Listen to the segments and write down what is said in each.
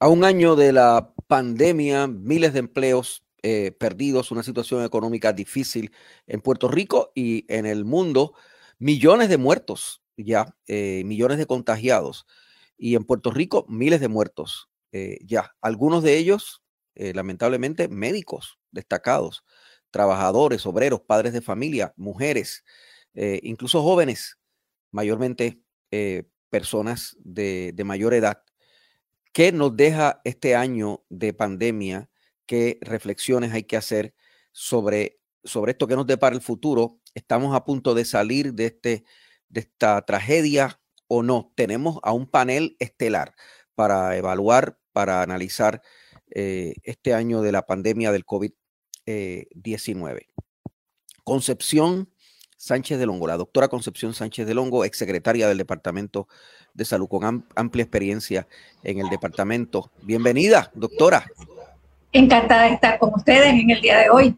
A un año de la pandemia, miles de empleos eh, perdidos, una situación económica difícil en Puerto Rico y en el mundo, millones de muertos ya, eh, millones de contagiados y en Puerto Rico miles de muertos eh, ya, algunos de ellos lamentablemente médicos destacados, trabajadores, obreros, padres de familia, mujeres, incluso jóvenes, mayormente personas de, de mayor edad. ¿Qué nos deja este año de pandemia? qué reflexiones hay que hacer sobre, sobre esto que nos depara el futuro. Estamos a punto de salir de, este, de esta tragedia o no. Tenemos a un panel estelar para evaluar, para analizar eh, este año de la pandemia del COVID-19. Concepción Sánchez de Longo, la doctora Concepción Sánchez de Longo, exsecretaria del Departamento de Salud, con amplia experiencia en el departamento. Bienvenida, doctora encantada de estar con ustedes en el día de hoy.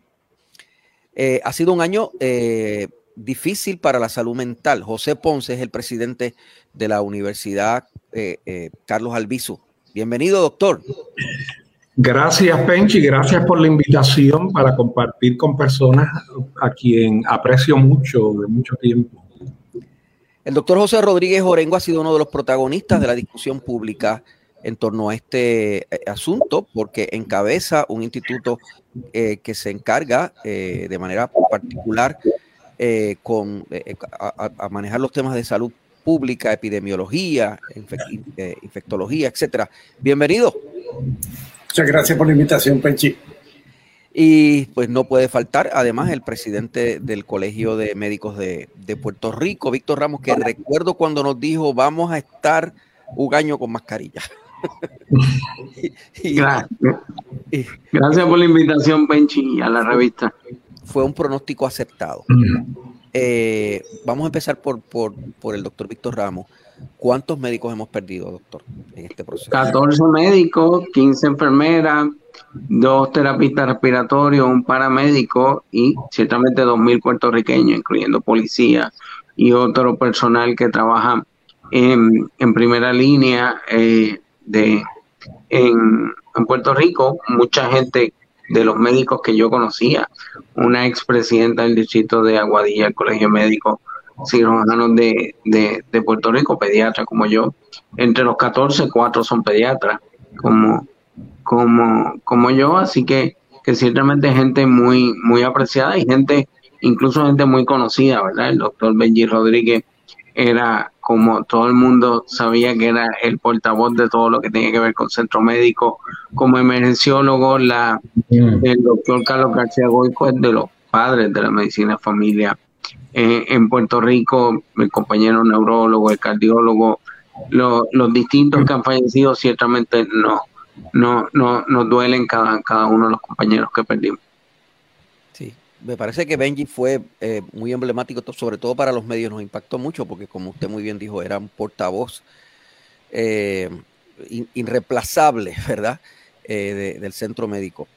Eh, ha sido un año eh, difícil para la salud mental. José Ponce es el presidente de la Universidad eh, Carlos Albizu. Bienvenido, doctor. Gracias, Penchi. Gracias por la invitación para compartir con personas a quien aprecio mucho de mucho tiempo. El doctor José Rodríguez Orengo ha sido uno de los protagonistas de la discusión pública en torno a este eh, asunto porque encabeza un instituto eh, que se encarga eh, de manera particular con, a, manejar los temas de salud pública, epidemiología, infectología, etcétera. Bienvenido. Muchas gracias por la invitación, Penchi. Y pues no puede faltar, además, el presidente del Colegio de Médicos de, de Puerto Rico, Víctor Ramos, que recuerdo cuando nos dijo vamos a estar un año con mascarilla. Gracias. por la invitación, Benchi, a la revista. Fue un pronóstico aceptado. Eh, vamos a empezar por, por, por el doctor Víctor Ramos. ¿Cuántos médicos hemos perdido, doctor, en este proceso? 14 médicos, 15 enfermeras, dos terapistas respiratorios, un paramédico y ciertamente 2.000 puertorriqueños, incluyendo policía y otro personal que trabaja en, en primera línea, eh, de en, Puerto Rico, mucha gente de los médicos que yo conocía, una expresidenta del distrito de Aguadilla, el Colegio Médico Cirujanos de, de, Puerto Rico, pediatra como yo, entre los 14, cuatro son pediatras como, como, como yo, así que, que ciertamente gente muy, muy apreciada y gente, incluso gente muy conocida, ¿verdad? El doctor Benji Rodríguez era como todo el mundo sabía que era el portavoz de todo lo que tenía que ver con centro médico, como emergenciólogo, la, mm. el doctor Carlos García Goico es de los padres de la medicina familia eh, en Puerto Rico, el compañero neurólogo, el cardiólogo, los distintos que han fallecido ciertamente no, no, no, nos duelen cada, cada uno de los compañeros que perdimos me parece que Benji fue eh, muy emblemático, sobre todo para los medios, nos impactó mucho porque como usted muy bien dijo, era un portavoz eh, irreemplazable, ¿verdad? Eh, del centro médico.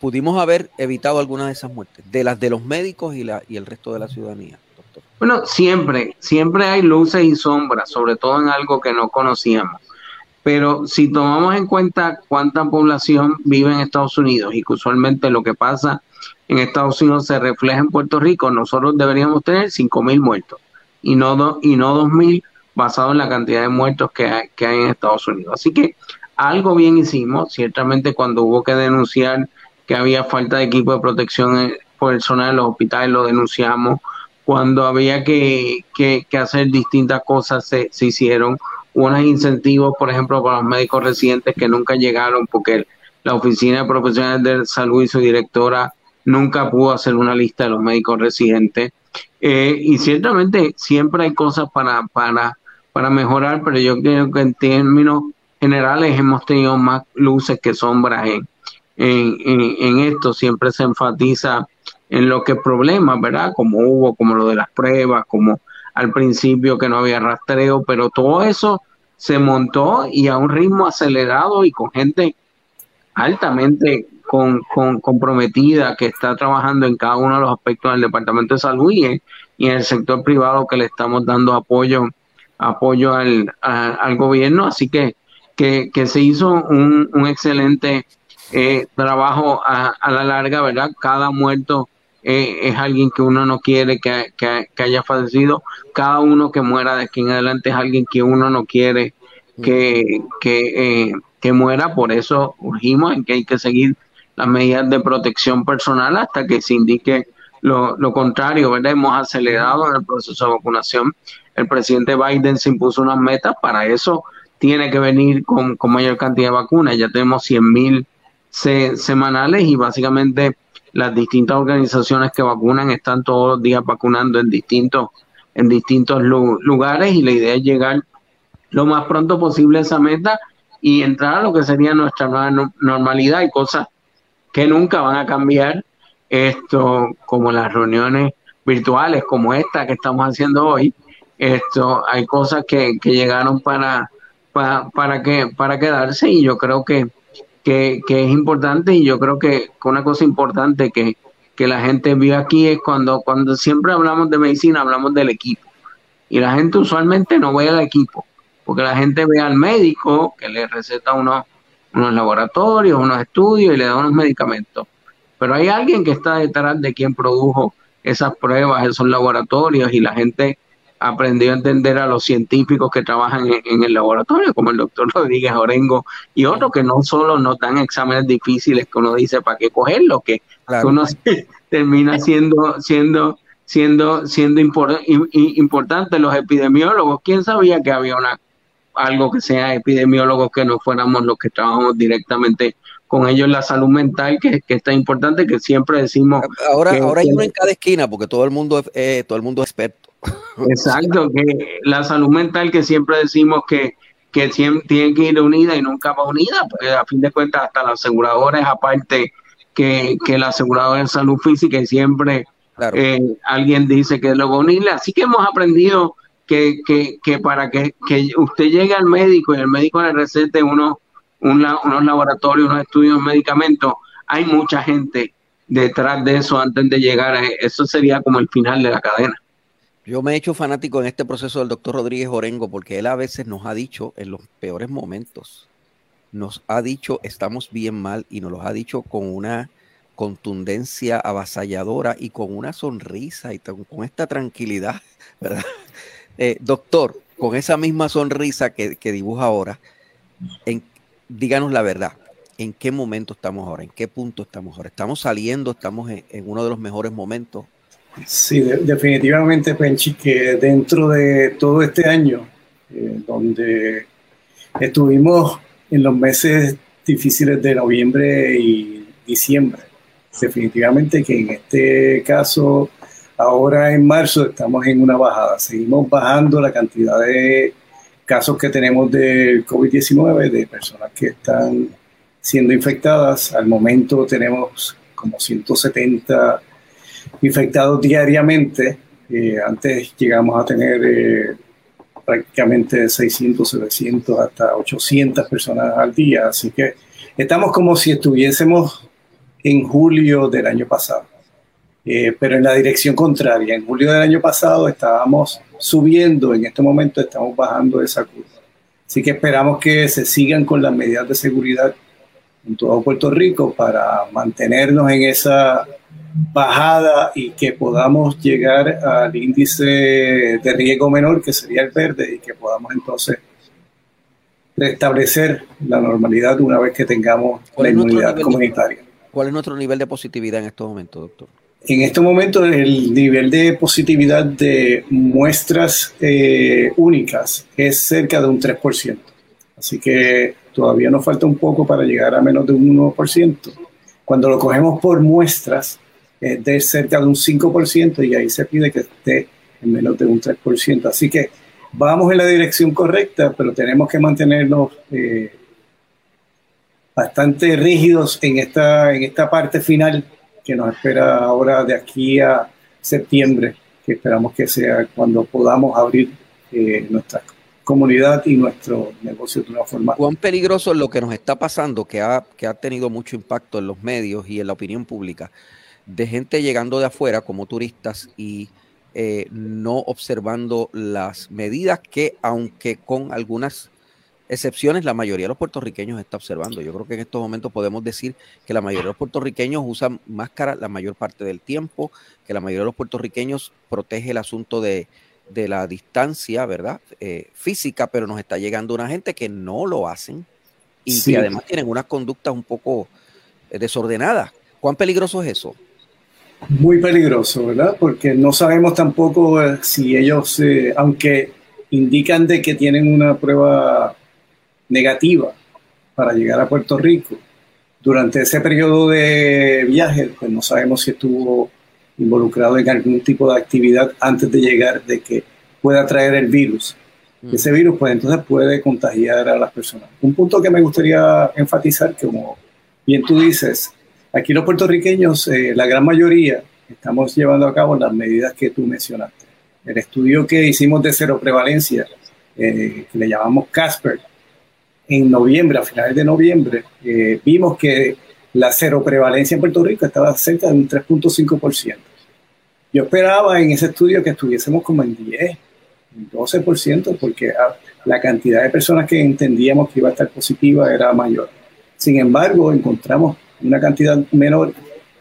Pudimos haber evitado algunas de esas muertes, de las de los médicos y, la, y el resto de la ciudadanía. Doctor. Bueno, siempre, siempre hay luces y sombras, sobre todo en algo que no conocíamos. Pero si tomamos en cuenta cuánta población vive en Estados Unidos y que usualmente lo que pasa en Estados Unidos se refleja en Puerto Rico, nosotros deberíamos tener 5.000 muertos y no, y no 2.000 basado en la cantidad de muertos que hay, que hay en Estados Unidos. Así que algo bien hicimos, ciertamente cuando hubo que denunciar que había falta de equipo de protección personal en los hospitales lo denunciamos, cuando había que, que, hacer distintas cosas se, se hicieron, unos incentivos, por ejemplo, para los médicos residentes que nunca llegaron porque la Oficina de Profesionales de Salud y su directora nunca pudo hacer una lista de los médicos residentes. Eh, y ciertamente siempre hay cosas para, para, para mejorar, pero yo creo que en términos generales hemos tenido más luces que sombras en, en, esto. Siempre se enfatiza en lo que problemas, ¿verdad? Como hubo, como lo de las pruebas, como al principio que no había rastreo, pero todo eso se montó y a un ritmo acelerado y con gente altamente con, comprometida que está trabajando en cada uno de los aspectos del Departamento de Salud y en, el sector privado que le estamos dando apoyo apoyo al, al gobierno. Así que, que, se hizo un, un excelente eh, trabajo a, la larga, ¿verdad? Cada muerto eh, es alguien que uno no quiere que, haya fallecido. Cada uno que muera de aquí en adelante es alguien que uno no quiere que, eh, que muera. Por eso urgimos en que hay que seguir las medidas de protección personal hasta que se indique lo, lo contrario, ¿verdad? Hemos acelerado en el proceso de vacunación. El presidente Biden se impuso unas metas, para eso tiene que venir con, mayor cantidad de vacunas. Ya tenemos 100 mil semanales y básicamente las distintas organizaciones que vacunan están todos los días vacunando en distintos, en distintos lugares y la idea es llegar lo más pronto posible a esa meta y entrar a lo que sería nuestra nueva normalidad y cosas que nunca van a cambiar, esto como las reuniones virtuales como esta que estamos haciendo hoy, esto hay cosas que, que llegaron para, para, para, que, para quedarse y yo creo que, que, es importante y yo creo que una cosa importante que, que la gente vio aquí es cuando, cuando siempre hablamos de medicina, hablamos del equipo. Y la gente usualmente no ve al equipo, porque la gente ve al médico que le receta unos unos laboratorios, unos estudios y le da unos medicamentos. Pero hay alguien que está detrás de quien produjo esas pruebas, esos laboratorios y la gente aprendió a entender a los científicos que trabajan en, el laboratorio, como el doctor Rodríguez Orengo y otros que no solo nos dan exámenes difíciles que uno dice para qué cogerlo, que, uno termina siendo, siendo, siendo, siendo importante. Los epidemiólogos, ¿quién sabía que había una algo que sea epidemiólogos que no fuéramos los que trabajamos directamente con ellos la salud mental, que, que está importante, que siempre decimos... Ahora, ahora hay uno en cada esquina, porque todo el mundo es, eh, todo el mundo experto. Exacto, que la salud mental que siempre decimos que, que siempre tiene que ir unida y nunca va unida, porque a fin de cuentas hasta la aseguradora es aparte que, que la aseguradora de salud física y siempre eh, alguien dice que es lo unirle. Así que hemos aprendido que, que, que para que, que, usted llegue al médico y el médico le recete unos, unos laboratorios, unos estudios, medicamentos, hay mucha gente detrás de eso antes de llegar a eso sería como el final de la cadena. Yo me he hecho fanático en este proceso del doctor Rodríguez Orengo porque él a veces nos ha dicho en los peores momentos, nos ha dicho estamos bien mal y nos lo ha dicho con una contundencia avasalladora y con una sonrisa y con esta tranquilidad, ¿verdad? Eh, doctor, con esa misma sonrisa que, dibuja ahora, en, díganos la verdad, ¿en qué momento estamos ahora? ¿En qué punto estamos ahora? ¿Estamos saliendo? ¿Estamos en, uno de los mejores momentos? Sí, definitivamente, Penchi, que dentro de todo este año, eh, donde estuvimos en los meses difíciles de noviembre y diciembre, definitivamente que en este caso Ahora en marzo estamos en una bajada, seguimos bajando la cantidad de casos que tenemos de COVID-19, de personas que están siendo infectadas. Al momento tenemos como 170 infectados diariamente. Eh, antes llegamos a tener eh, prácticamente 600, 700, hasta 800 personas al día. Así que estamos como si estuviésemos en julio del año pasado. Eh, pero en la dirección contraria. En julio del año pasado estábamos subiendo, en este momento estamos bajando esa curva. Así que esperamos que se sigan con las medidas de seguridad en todo Puerto Rico para mantenernos en esa bajada y que podamos llegar al índice de riesgo menor, que sería el verde, y que podamos entonces restablecer la normalidad una vez que tengamos la inmunidad comunitaria. ¿Cuál es nuestro nivel de positividad en estos momentos, doctor? En este momento el nivel de positividad de muestras eh, únicas es cerca de un 3%. Así que todavía nos falta un poco para llegar a menos de un 1%. Cuando lo cogemos por muestras es de cerca de un 5% y ahí se pide que esté en menos de un 3%. Así que vamos en la dirección correcta, pero tenemos que mantenernos eh, bastante rígidos en esta, en esta parte final que nos espera ahora de aquí a septiembre, que esperamos que sea cuando podamos abrir eh, nuestra comunidad y nuestro negocio de una forma. ¿Cuán peligroso es lo que nos está pasando, que ha, que ha tenido mucho impacto en los medios y en la opinión pública, de gente llegando de afuera como turistas y eh, no observando las medidas que, aunque con algunas excepciones, la mayoría de los puertorriqueños está observando. Yo creo que en estos momentos podemos decir que la mayoría de los puertorriqueños usan máscara la mayor parte del tiempo, que la mayoría de los puertorriqueños protege el asunto de, de la distancia, ¿verdad? Eh, física, pero nos está llegando una gente que no lo hacen y que además tienen unas conductas un poco eh, desordenadas. ¿Cuán peligroso es eso? Muy peligroso, ¿verdad? Porque no sabemos tampoco eh, si ellos, aunque indican de que tienen una prueba negativa para llegar a Puerto Rico, durante ese periodo de viaje, pues no sabemos si estuvo involucrado en algún tipo de actividad antes de llegar, de que pueda traer el virus. Mm. Ese virus, pues entonces puede contagiar a las personas. Un punto que me gustaría enfatizar, que como bien tú dices, aquí los puertorriqueños, eh, la gran mayoría, estamos llevando a cabo las medidas que tú mencionaste. El estudio que hicimos de cero prevalencia, eh, que le llamamos Casper, en noviembre, a finales de noviembre, eh, vimos que la cero prevalencia en Puerto Rico estaba cerca de un 3.5%. Yo esperaba en ese estudio que estuviésemos como en 10, 12%, porque ah, la cantidad de personas que entendíamos que iba a estar positiva era mayor. Sin embargo, encontramos una cantidad menor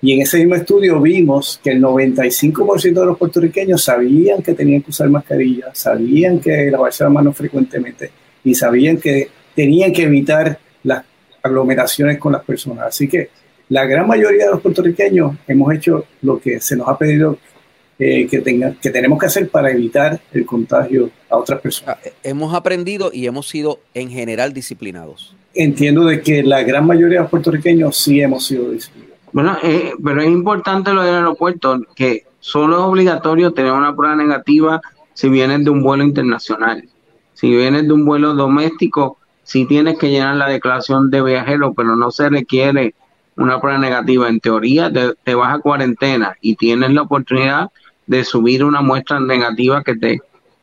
y en ese mismo estudio vimos que el 95% de los puertorriqueños sabían que tenían que usar mascarilla, sabían que lavarse las manos frecuentemente y sabían que tenían que evitar las aglomeraciones con las personas. Así que la gran mayoría de los puertorriqueños hemos hecho lo que se nos ha pedido eh, que, tenga, que tenemos que hacer para evitar el contagio a otras personas. Ah, hemos aprendido y hemos sido en general disciplinados. Entiendo de que la gran mayoría de los puertorriqueños sí hemos sido disciplinados. Bueno, eh, pero es importante lo del aeropuerto, que solo es obligatorio tener una prueba negativa si vienes de un vuelo internacional. Si vienes de un vuelo doméstico, si tienes que llenar la declaración de viajero, pero no se requiere una prueba negativa. En teoría, te, vas a cuarentena y tienes la oportunidad de subir una muestra negativa que te,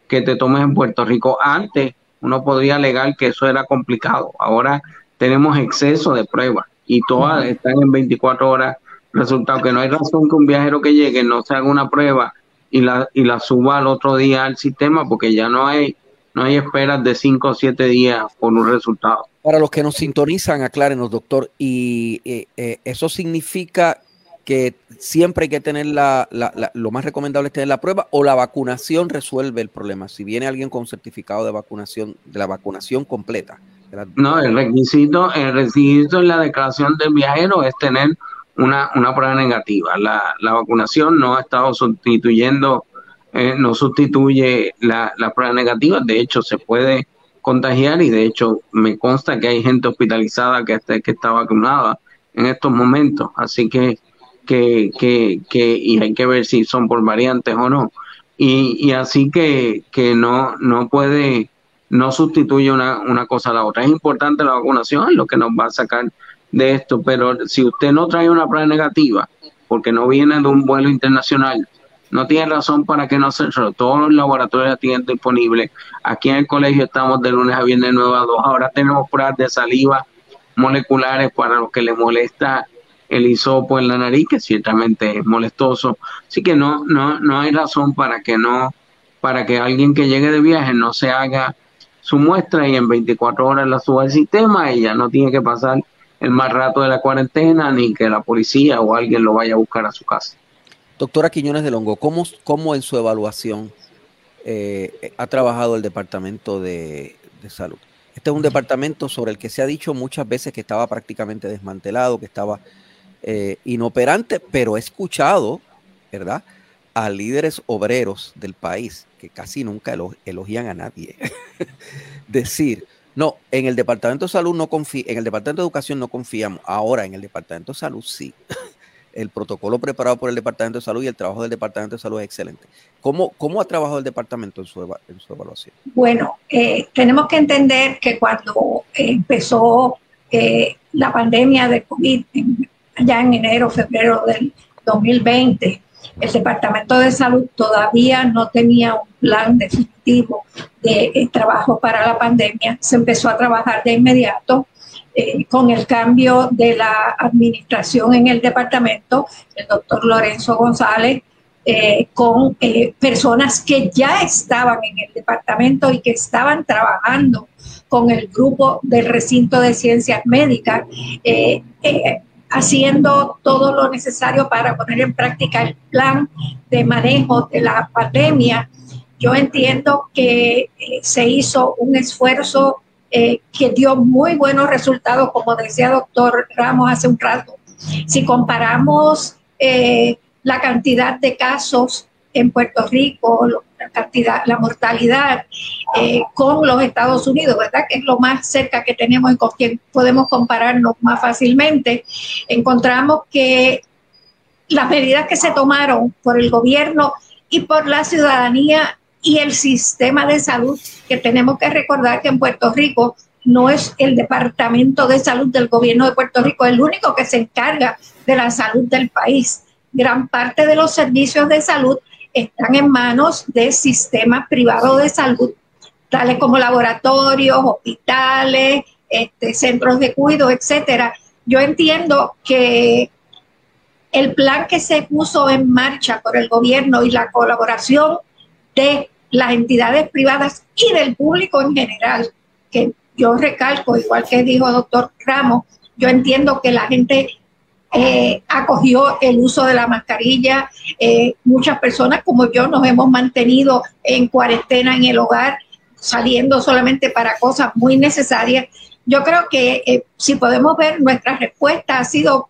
que te tomes en Puerto Rico. Antes, uno podría alegar que eso era complicado. Ahora tenemos exceso de pruebas y todas están en 24 horas. Resultado que no hay razón que un viajero que llegue no se haga una prueba y la, y la suba al otro día al sistema porque ya no hay no hay esperas de 5 o 7 días por un resultado. Para los que nos sintonizan, aclárenos, doctor, y eh, eh, eso significa que siempre hay que tener la, lo más recomendable es tener la prueba o la vacunación resuelve el problema. Si viene alguien con certificado de vacunación, de la vacunación completa. No, el requisito, el requisito en la declaración del viajero es tener una, una prueba negativa. La, la vacunación no ha estado sustituyendo eh, no sustituye la, prueba negativa, de hecho se puede contagiar y de hecho me consta que hay gente hospitalizada que está, que vacunada en estos momentos, así que, que, que, que y hay que ver si son por variantes o no. Y, y así que, que no, no puede, no sustituye una, una cosa a la otra. Es importante la vacunación, es lo que nos va a sacar de esto, pero si usted no trae una prueba negativa, porque no viene de un vuelo internacional, no tiene razón para que no se todos los laboratorios tienen disponibles. Aquí en el colegio estamos de lunes a viernes 9 a 2. Ahora tenemos pruebas de saliva moleculares para los que les molesta el hisopo en la nariz, que ciertamente es molestoso. Así que no, no, no hay razón para que no, para que alguien que llegue de viaje no se haga su muestra y en 24 horas la suba al sistema y ya no tiene que pasar el más rato de la cuarentena ni que la policía o alguien lo vaya a buscar a su casa. Doctora Quiñones de Longo, ¿cómo, cómo en su evaluación eh, ha trabajado el Departamento de, Salud? Este es un departamento sobre el que se ha dicho muchas veces que estaba prácticamente desmantelado, que estaba eh, inoperante, pero he escuchado, ¿verdad?, a líderes obreros del país que casi nunca elogian a nadie decir, no, en el Departamento de Salud no confía, en el Departamento de Educación no confiamos, ahora en el Departamento de Salud sí. el protocolo preparado por el Departamento de Salud y el trabajo del Departamento de Salud es excelente. ¿Cómo, cómo ha trabajado el departamento en su, en su evaluación? Bueno, eh, tenemos que entender que cuando empezó eh, la pandemia de COVID, ya en enero, febrero del 2020, el Departamento de Salud todavía no tenía un plan definitivo de eh, trabajo para la pandemia. Se empezó a trabajar de inmediato eh, con el cambio de la administración en el departamento, el doctor Lorenzo González, eh, con personas que ya estaban en el departamento y que estaban trabajando con el grupo del recinto de ciencias médicas haciendo todo lo necesario para poner en práctica el plan de manejo de la pandemia. Yo entiendo que eh, se hizo un esfuerzo eh, que dio muy buenos resultados, como decía doctor Ramos hace un rato. Si comparamos eh, la cantidad de casos en Puerto Rico, la cantidad, la mortalidad eh, con los Estados Unidos, ¿verdad? Que es lo más cerca que tenemos y con quien podemos compararnos más fácilmente. Encontramos que las medidas que se tomaron por el gobierno y por la ciudadanía y el sistema de salud, que tenemos que recordar que en Puerto Rico no es el Departamento de Salud del gobierno de Puerto Rico el único que se encarga de la salud del país. Gran parte de los servicios de salud están en manos de sistemas privados de salud, tales como laboratorios, hospitales, este, centros de cuidado, etcétera. Yo entiendo que el plan que se puso en marcha por el gobierno y la colaboración de las entidades privadas y del público en general, que yo recalco, igual que dijo doctor Ramos, yo entiendo que la gente eh, acogió el uso de la mascarilla. Eh, muchas personas como yo nos hemos mantenido en cuarentena en el hogar, saliendo solamente para cosas muy necesarias. Yo creo que eh, si podemos ver, nuestra respuesta ha sido,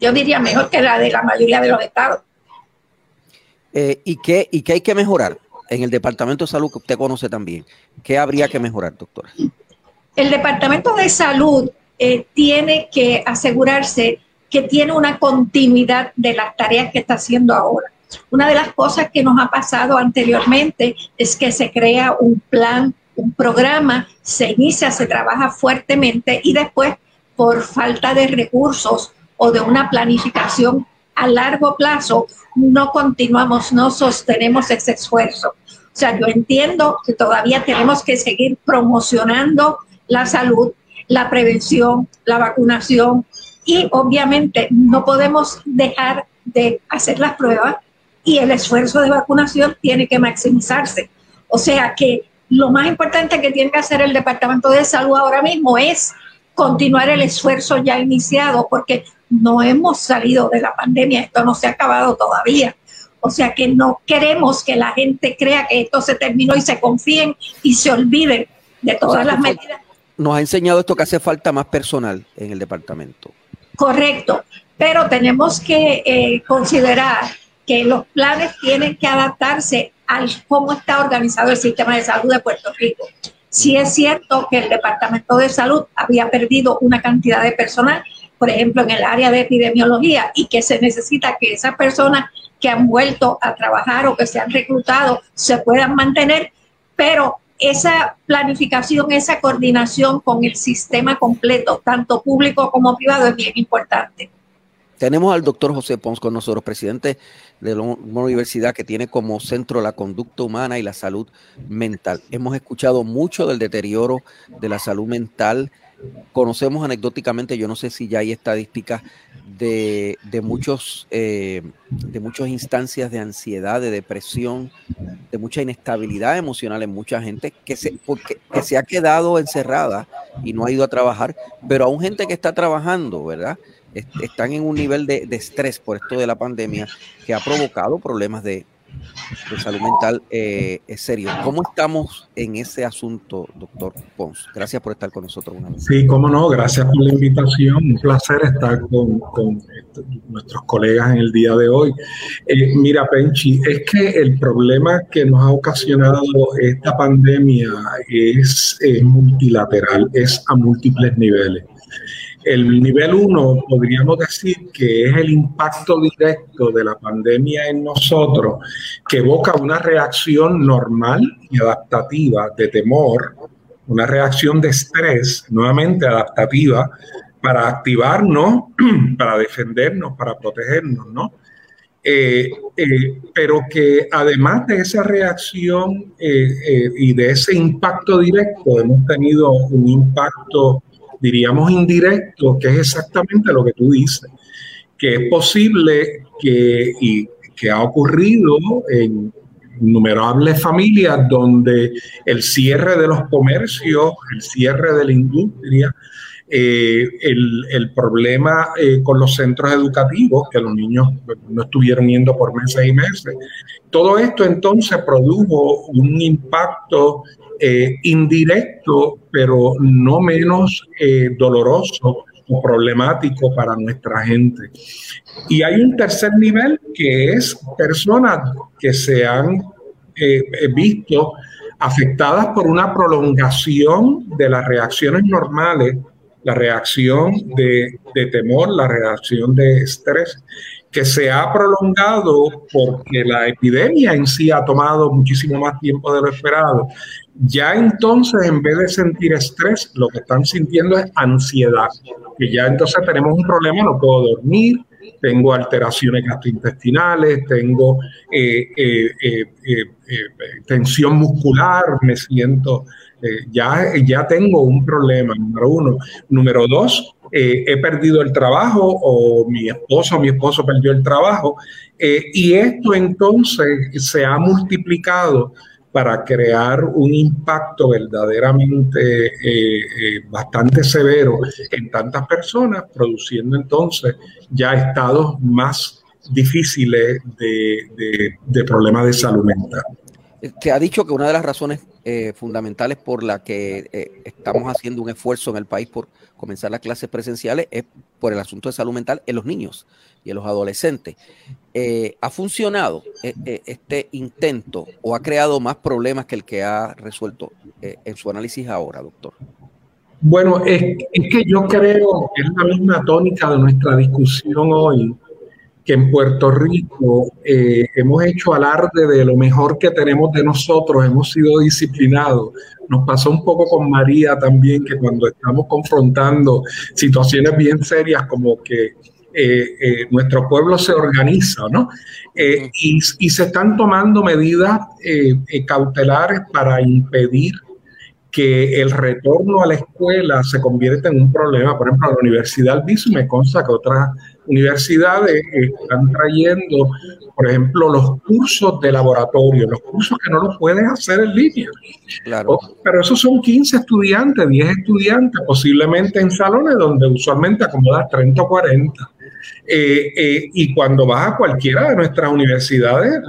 yo diría, mejor que la de la mayoría de los estados. ¿y, qué, ¿Y qué hay que mejorar en el Departamento de Salud que usted conoce también? ¿Qué habría que mejorar, doctora? El Departamento de Salud tiene que asegurarse que tiene una continuidad de las tareas que está haciendo ahora. Una de las cosas que nos ha pasado anteriormente es que se crea un plan, un programa, se inicia, se trabaja fuertemente y después por falta de recursos o de una planificación a largo plazo, no continuamos, no sostenemos ese esfuerzo. O sea, yo entiendo que todavía tenemos que seguir promocionando la salud, la prevención, la vacunación, y obviamente no podemos dejar de hacer las pruebas y el esfuerzo de vacunación tiene que maximizarse. O sea que lo más importante que tiene que hacer el Departamento de Salud ahora mismo es continuar el esfuerzo ya iniciado, porque no hemos salido de la pandemia, esto no se ha acabado todavía. O sea que no queremos que la gente crea que esto se terminó y se confíen y se olviden de todas las medidas. Nos ha enseñado esto que hace falta más personal en el departamento. Correcto, pero tenemos que eh, considerar que los planes tienen que adaptarse al cómo está organizado el sistema de salud de Puerto Rico. Sí es cierto que el Departamento de Salud había perdido una cantidad de personal, por ejemplo, en el área de epidemiología, y que se necesita que esas personas que han vuelto a trabajar o que se han reclutado se puedan mantener, pero esa planificación, esa coordinación con el sistema completo, tanto público como privado, es bien importante. Tenemos al doctor José Pons con nosotros, presidente de una universidad que tiene como centro la conducta humana y la salud mental. Hemos escuchado mucho del deterioro de la salud mental conocemos anecdóticamente, yo no sé si ya hay estadísticas de, muchos, eh, de muchas instancias de ansiedad, de depresión, de mucha inestabilidad emocional en mucha gente que se, porque, que se ha quedado encerrada y no ha ido a trabajar, pero aún gente que está trabajando, ¿verdad? Están en un nivel de, de estrés por esto de la pandemia que ha provocado problemas de, de salud mental eh, es serio. ¿Cómo estamos en ese asunto, doctor Pons? Gracias por estar con nosotros una vez. Sí, cómo no, gracias por la invitación. Un placer estar con, con nuestros colegas en el día de hoy. Eh, mira, Penchi, es que el problema que nos ha ocasionado esta pandemia es, es multilateral, es a múltiples niveles. El nivel 1 podríamos decir que es el impacto directo de la pandemia en nosotros que evoca una reacción normal y adaptativa de temor, una reacción de estrés, nuevamente adaptativa, para activarnos, para defendernos, para protegernos, ¿no? Eh, eh, pero que además de esa reacción eh, y de ese impacto directo, hemos tenido un impacto, diríamos, indirecto, que es exactamente lo que tú dices, que es posible que, y que ha ocurrido en innumerables familias donde el cierre de los comercios, el cierre de la industria, eh, el, problema eh, con los centros educativos, que los niños no estuvieron yendo por meses y meses. Todo esto entonces produjo un impacto eh, indirecto, pero no menos doloroso o problemático para nuestra gente. Y hay un tercer nivel que es personas que se han visto afectadas por una prolongación de las reacciones normales la reacción de, temor, la reacción de estrés, que se ha prolongado porque la epidemia en sí ha tomado muchísimo más tiempo de lo esperado. Ya entonces, en vez de sentir estrés, lo que están sintiendo es ansiedad, ya entonces tenemos un problema, no puedo dormir, tengo alteraciones gastrointestinales, tengo eh, eh, eh, tensión muscular, me siento eh, ya, ya tengo un problema, número uno. Número dos, eh, he perdido el trabajo o mi esposo o mi esposo perdió el trabajo. Eh, y esto entonces se ha multiplicado para crear un impacto verdaderamente bastante severo en tantas personas, produciendo entonces ya estados más difíciles de, de problemas de salud mental. Te ha dicho que una de las razones eh, fundamentales por la que eh, estamos haciendo un esfuerzo en el país por comenzar las clases presenciales es por el asunto de salud mental en los niños y en los adolescentes. Eh, ¿Ha funcionado este intento o ha creado más problemas que el que ha resuelto en su análisis ahora, doctor? Bueno, es, es que yo creo que es la misma tónica de nuestra discusión hoy que en Puerto Rico eh, hemos hecho alarde de lo mejor que tenemos de nosotros, hemos sido disciplinados. Nos pasó un poco con María también, que cuando estamos confrontando situaciones bien serias como que eh, eh, nuestro pueblo se organiza, ¿no? y, y, se están tomando medidas cautelares para impedir que el retorno a la escuela se convierta en un problema. Por ejemplo, la Universidad Albizu me consta que otras universidades están trayendo, por ejemplo, los cursos de laboratorio, los cursos que no los pueden hacer en línea. Claro. Pero esos son 15 estudiantes, 10 estudiantes, posiblemente en salones donde usualmente acomodas 30 o 40. Eh, eh, y cuando vas a cualquiera de nuestras universidades,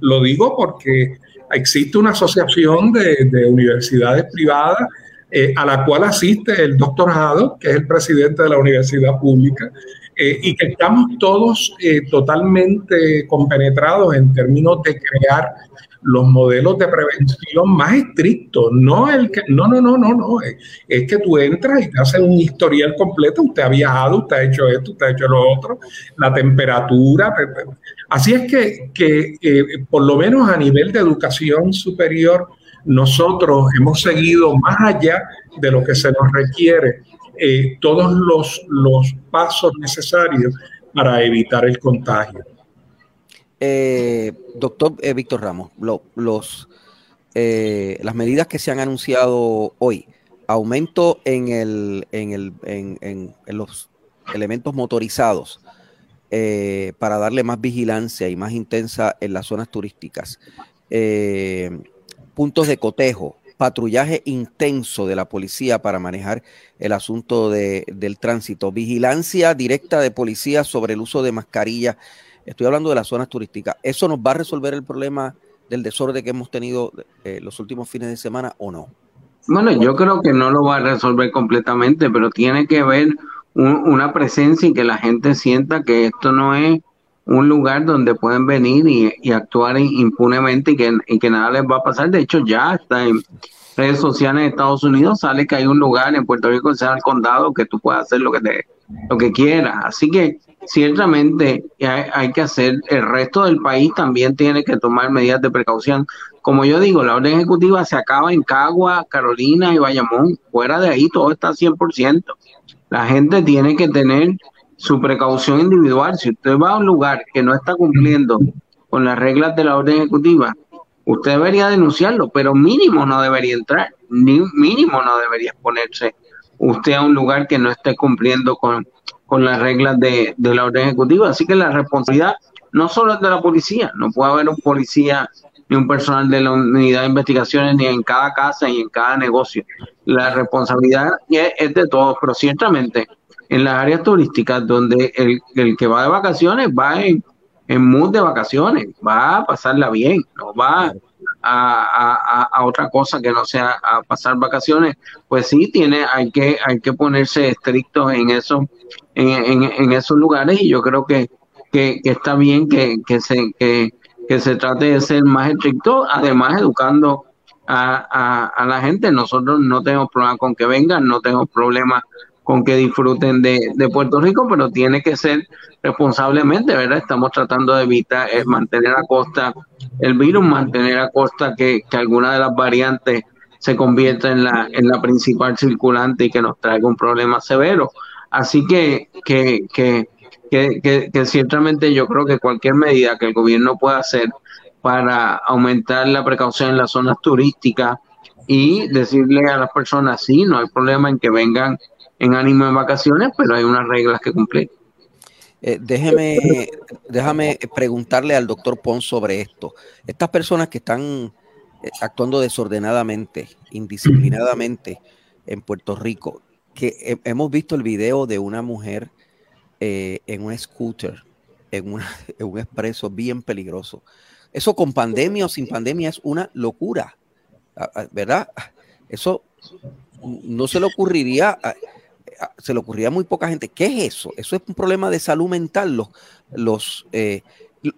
lo digo porque existe una asociación de, universidades privadas eh, a la cual asiste el doctor Jado, que es el presidente de la universidad pública, eh, y que estamos todos eh, totalmente compenetrados en términos de crear los modelos de prevención más estrictos, no el que, no, no, no, no, no, es, que tú entras y te haces un historial completo, usted ha viajado, usted ha hecho esto, usted ha hecho lo otro, la temperatura, así es que, que eh, por lo menos a nivel de educación superior, nosotros hemos seguido más allá de lo que se nos requiere eh, todos los, los pasos necesarios para evitar el contagio. Eh, doctor eh, Víctor Ramos, los, las medidas que se han anunciado hoy, aumento en, el, en, el, en, en, los elementos motorizados para darle más vigilancia y más intensa en las zonas turísticas, puntos de cotejo, patrullaje intenso de la policía para manejar el asunto de, del tránsito, vigilancia directa de policía sobre el uso de mascarillas. Estoy hablando de las zonas turísticas. ¿Eso nos va a resolver el problema del desorden que hemos tenido eh, los últimos fines de semana o no? Bueno, yo creo que no lo va a resolver completamente, pero tiene que haber una presencia y que la gente sienta que esto no es un lugar donde pueden venir y, actuar impunemente y que, y que, nada les va a pasar. De hecho, ya está en, redes sociales de Estados Unidos sale que hay un lugar en Puerto Rico que se llama el condado que tú puedes hacer lo que te lo que quieras. Así que ciertamente hay, que hacer, el resto del país también tiene que tomar medidas de precaución. Como yo digo, la orden ejecutiva se acaba en Cagua, Carolina y Bayamón. Fuera de ahí todo está 100%. La gente tiene que tener su precaución individual. Si usted va a un lugar que no está cumpliendo con las reglas de la orden ejecutiva, usted debería denunciarlo, pero mínimo no debería entrar, ni mínimo no debería exponerse usted a un lugar que no esté cumpliendo con, con las reglas de, de la orden ejecutiva. Así que la responsabilidad no solo es de la policía, no puede haber un policía ni un personal de la unidad de investigaciones ni en cada casa ni en cada negocio. La responsabilidad es, de todos, pero ciertamente en las áreas turísticas donde el, el que va de vacaciones va en, en mood de vacaciones, va a pasarla bien, no va a, a, otra cosa que no sea a pasar vacaciones, pues sí tiene, hay que, hay que ponerse estrictos en eso, en, en, esos lugares, y yo creo que, que, está bien que, que se, que, que se trate de ser más estricto, además educando a, a, la gente. Nosotros no tenemos problema con que vengan, no tenemos problema con que disfruten de, de, Puerto Rico, pero tiene que ser responsablemente, ¿verdad? Estamos tratando de evitar, es mantener a costa el virus, mantener a costa que, que alguna de las variantes se convierta en la, en la principal circulante y que nos traiga un problema severo. Así que, que, que, que ciertamente yo creo que cualquier medida que el gobierno pueda hacer para aumentar la precaución en las zonas turísticas y decirle a las personas, sí, no hay problema en que vengan en ánimo de vacaciones, pero hay unas reglas que cumplir. Eh, déjeme, déjame preguntarle al doctor Pons sobre esto. Estas personas que están eh, actuando desordenadamente, indisciplinadamente en Puerto Rico, que hemos visto el video de una mujer eh, en un scooter, en, en un expreso bien peligroso. Eso con pandemia o sin pandemia es una locura, ¿verdad? Eso no se le ocurriría se le ocurría a muy poca gente. ¿Qué es eso? Eso es un problema de salud mental. Los, los, eh,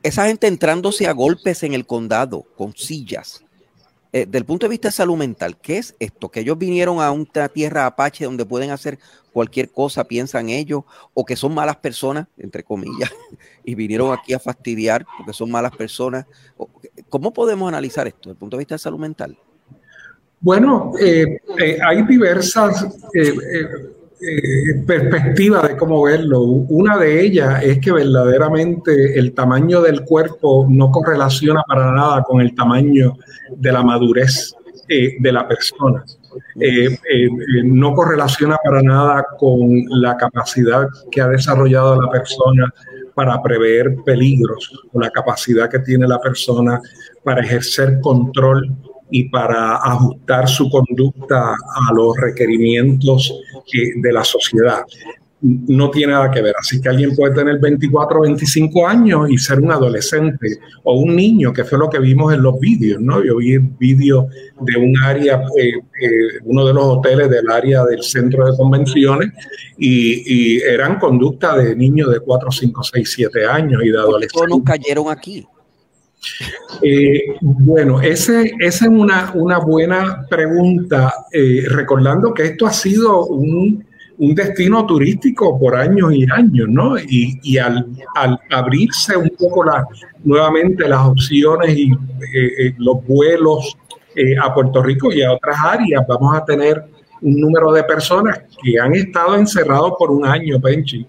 esa gente entrándose a golpes en el condado con sillas. Eh, del punto de vista de salud mental, ¿qué es esto? Que ellos vinieron a una tierra apache donde pueden hacer cualquier cosa, piensan ellos, o que son malas personas, entre comillas, y vinieron aquí a fastidiar porque son malas personas. ¿Cómo podemos analizar esto desde el punto de vista de salud mental? Bueno, eh, hay diversas eh, perspectiva de cómo verlo. Una de ellas es que verdaderamente el tamaño del cuerpo no correlaciona para nada con el tamaño de la madurez eh, de la persona. Eh, no correlaciona para nada con la capacidad que ha desarrollado la persona para prever peligros o la capacidad que tiene la persona para ejercer control y para ajustar su conducta a los requerimientos de la sociedad. No tiene nada que ver. Así que alguien puede tener 24 o 25 años y ser un adolescente o un niño, que fue lo que vimos en los vídeos, ¿no? Yo vi vídeo de un área, eh, eh, uno de los hoteles del área del centro de convenciones y, eran conductas de niños de 4, 5, 6, 7 años y de adolescentes. Todos cayeron aquí. Eh, bueno, esa es una, buena pregunta, eh, recordando que esto ha sido un, destino turístico por años y años, ¿no? Y, al, abrirse un poco nuevamente las opciones y eh, los vuelos a Puerto Rico y a otras áreas, vamos a tener un número de personas que han estado encerrados por un año, Benchi,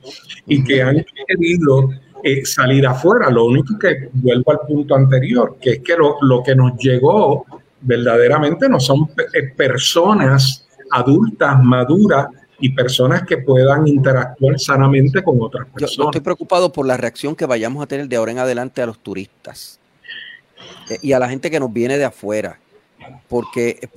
y que han querido eh, salir afuera. Lo único que vuelvo al punto anterior, que es que lo, lo que nos llegó verdaderamente no son eh, personas adultas, maduras y personas que puedan interactuar sanamente con otras personas. Yo, estoy preocupado por la reacción que vayamos a tener de ahora en adelante a los turistas eh, y a la gente que nos viene de afuera, porque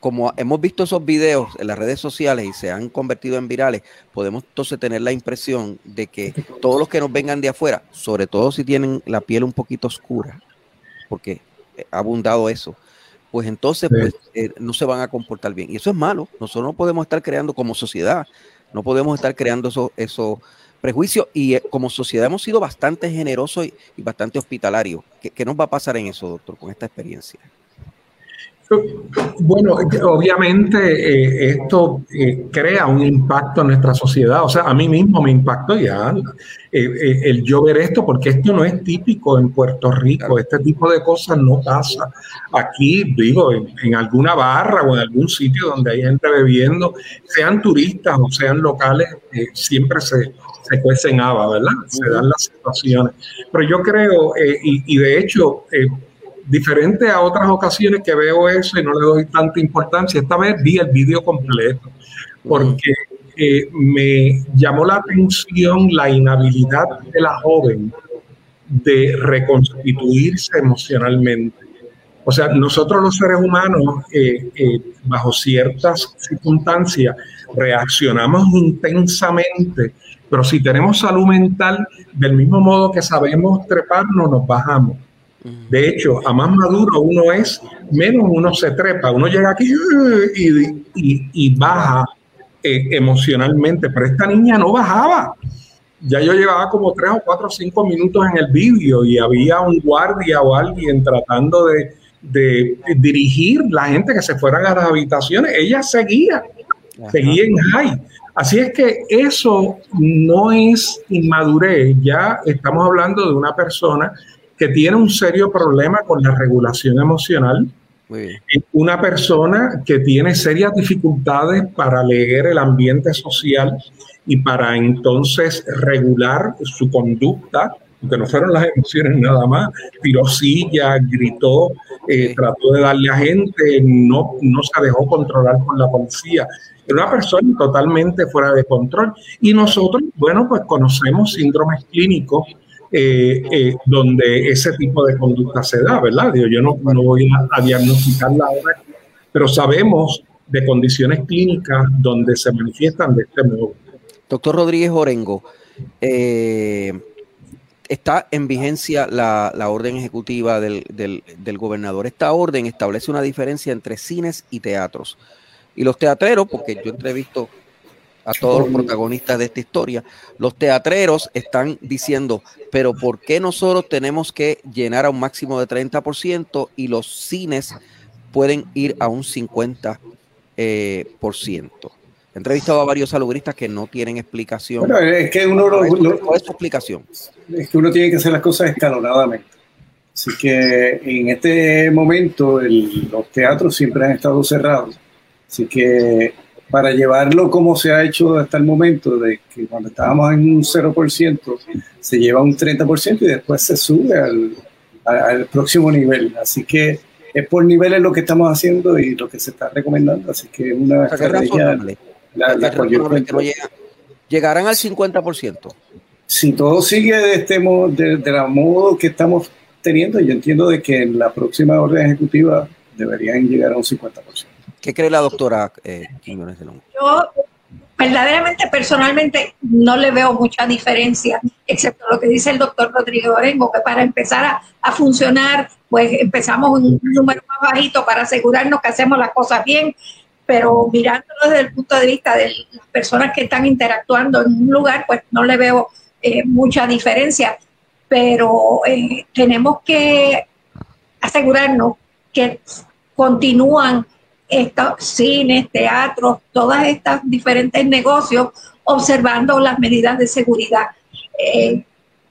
como hemos visto esos videos en las redes sociales y se han convertido en virales, podemos entonces tener la impresión de que todos los que nos vengan de afuera, sobre todo si tienen la piel un poquito oscura, porque ha abundado eso, pues entonces pues, eh, no se van a comportar bien. Y eso es malo. Nosotros no podemos estar creando como sociedad, no podemos estar creando esos prejuicios y eh, como sociedad hemos sido bastante generosos y, bastante hospitalarios. ¿Qué, ¿Qué nos va a pasar en eso, doctor, con esta experiencia? Bueno, obviamente eh, esto eh, crea un impacto en nuestra sociedad. O sea, a mí mismo me impactó ya eh, el yo ver esto, porque esto no es típico en Puerto Rico. Este tipo de cosas no pasa aquí, digo, en, alguna barra o en algún sitio donde hay gente bebiendo, sean turistas o sean locales, siempre se, se cuecen habas, ¿verdad? Se dan las situaciones. Pero yo creo, y, y, de hecho, diferente a otras ocasiones que veo eso y no le doy tanta importancia, esta vez vi el vídeo completo porque eh, me llamó la atención la inhabilidad de la joven de reconstituirse emocionalmente. O sea, nosotros los seres humanos, eh, eh, bajo ciertas circunstancias, reaccionamos intensamente, pero si tenemos salud mental, del mismo modo que sabemos treparnos, nos bajamos. De hecho, a más maduro uno es, menos uno se trepa. Uno llega aquí y, baja eh, emocionalmente, pero esta niña no bajaba. Ya yo llevaba como tres o cuatro o cinco minutos en el vídeo y había un guardia o alguien tratando de, dirigir la gente que se fueran a las habitaciones. Ella seguía, seguía en high. Así es que eso no es inmadurez, ya estamos hablando de una persona que tiene un serio problema con la regulación emocional. Una persona que tiene serias dificultades para leer el ambiente social y para entonces regular su conducta, que no fueron las emociones nada más, tiró silla, gritó, eh, trató de darle a gente, no, no se dejó controlar por la policía. Era una persona totalmente fuera de control. Y nosotros, bueno, pues conocemos síndromes clínicos eh, eh, donde ese tipo de conducta se da, ¿verdad? yo no, no voy a, diagnosticarla ahora, pero sabemos de condiciones clínicas donde se manifiestan de este modo. Doctor Rodríguez Orengo, eh, está en vigencia la, orden ejecutiva del, del, gobernador. Esta orden establece una diferencia entre cines y teatros. Y los teatreros, porque yo entrevisto a todos los protagonistas de esta historia. Los teatreros están diciendo, pero ¿por qué nosotros tenemos que llenar a un máximo de 30% y los cines pueden ir a un 50%? Eh, por ciento? He entrevistado a varios salubristas que no tienen explicación. es que uno ¿Cuál es su explicación? Es que uno tiene que hacer las cosas escalonadamente. Así que en este momento los teatros siempre han estado cerrados. Así que para llevarlo como se ha hecho hasta el momento, de que cuando estábamos en un 0%, se lleva un 30% y después se sube al, al próximo nivel. Así que es por niveles lo que estamos haciendo y lo que se está recomendando. Así que una estrategia. La, la llegarán al 50%. Si todo sigue de este modo, de, de la modo que estamos teniendo, yo entiendo de que en la próxima orden ejecutiva deberían llegar a un 50%. ¿Qué cree la doctora eh, Quiñones de Yo verdaderamente, personalmente, no le veo mucha diferencia, excepto lo que dice el doctor Rodrigo Orengo, que para empezar a, funcionar, pues empezamos un número más bajito para asegurarnos que hacemos las cosas bien, pero mirándolo desde el punto de vista de las personas que están interactuando en un lugar, pues no le veo eh, mucha diferencia, pero eh, tenemos que asegurarnos que continúan estos cines, teatros, todas estas diferentes negocios, observando las medidas de seguridad. Eh,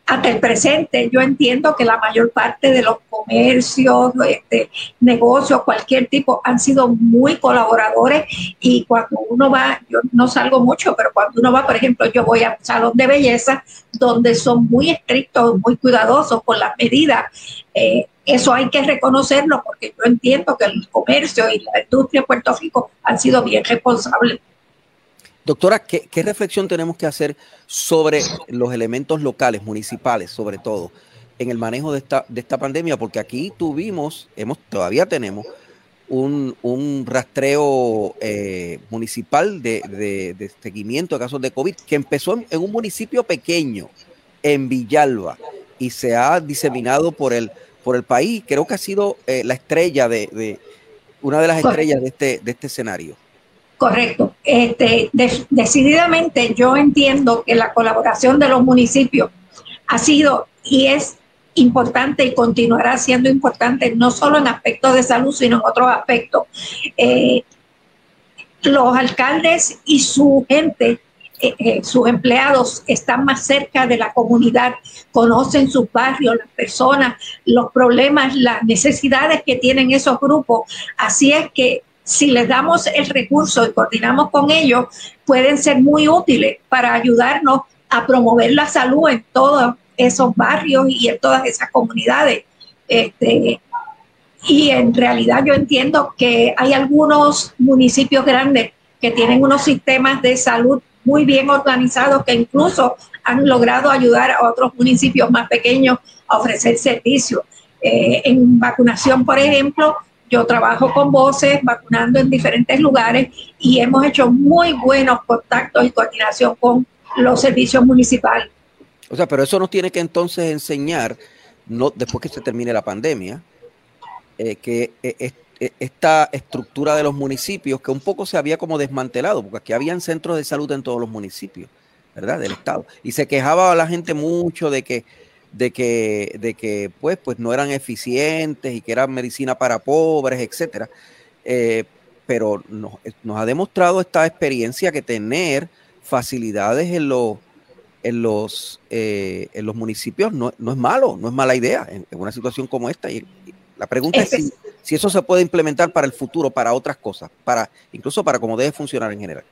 hasta el presente, yo entiendo que la mayor parte de los comercios, este, negocios, cualquier tipo, han sido muy colaboradores y cuando uno va, yo no salgo mucho, pero cuando uno va, por ejemplo, yo voy a un salón de belleza donde son muy estrictos, muy cuidadosos con las medidas. Eh, eso hay que reconocerlo porque yo entiendo que el comercio y la industria de Puerto Rico han sido bien responsables. Doctora, ¿qué, reflexión tenemos que hacer sobre los elementos locales, municipales, sobre todo, en el manejo de esta, de esta pandemia? Porque aquí tuvimos, hemos, todavía tenemos un, rastreo eh, municipal de, seguimiento de casos de COVID que empezó en, un municipio pequeño, en Villalba, y se ha diseminado por el por el país. Creo que ha sido eh, la estrella de, una de las estrellas de este, de este escenario. Correcto. Este, decididamente yo entiendo que la colaboración de los municipios ha sido y es importante y continuará siendo importante, no solo en aspectos de salud, sino en otros aspectos. Eh, los alcaldes y su gente, eh, eh, sus empleados están más cerca de la comunidad, conocen sus barrios, las personas, los problemas, las necesidades que tienen esos grupos. Así es que si les damos el recurso y coordinamos con ellos, pueden ser muy útiles para ayudarnos a promover la salud en todos esos barrios y en todas esas comunidades. Este, y en realidad yo entiendo que hay algunos municipios grandes que tienen unos sistemas de salud muy bien organizados que incluso han logrado ayudar a otros municipios más pequeños a ofrecer servicios. Eh, en vacunación, por ejemplo, yo trabajo con voces, vacunando en diferentes lugares y hemos hecho muy buenos contactos y coordinación con los servicios municipales. O sea, pero eso nos tiene que entonces enseñar, no después que se termine la pandemia, eh, que eh, eh, esta estructura de los municipios, que un poco se había como desmantelado, porque aquí habían centros de salud en todos los municipios, ¿verdad? Del Estado. Y se quejaba la gente mucho de que, de que, de que pues, pues no eran eficientes y que era medicina para pobres, etcétera. pero nos, nos, ha demostrado esta experiencia que tener facilidades en los en los, eh, en los municipios no, no, es malo, no es mala idea en, una situación como esta. Y, la pregunta es, si, si, eso se puede implementar para el futuro, para otras cosas, para incluso para cómo debe funcionar en general.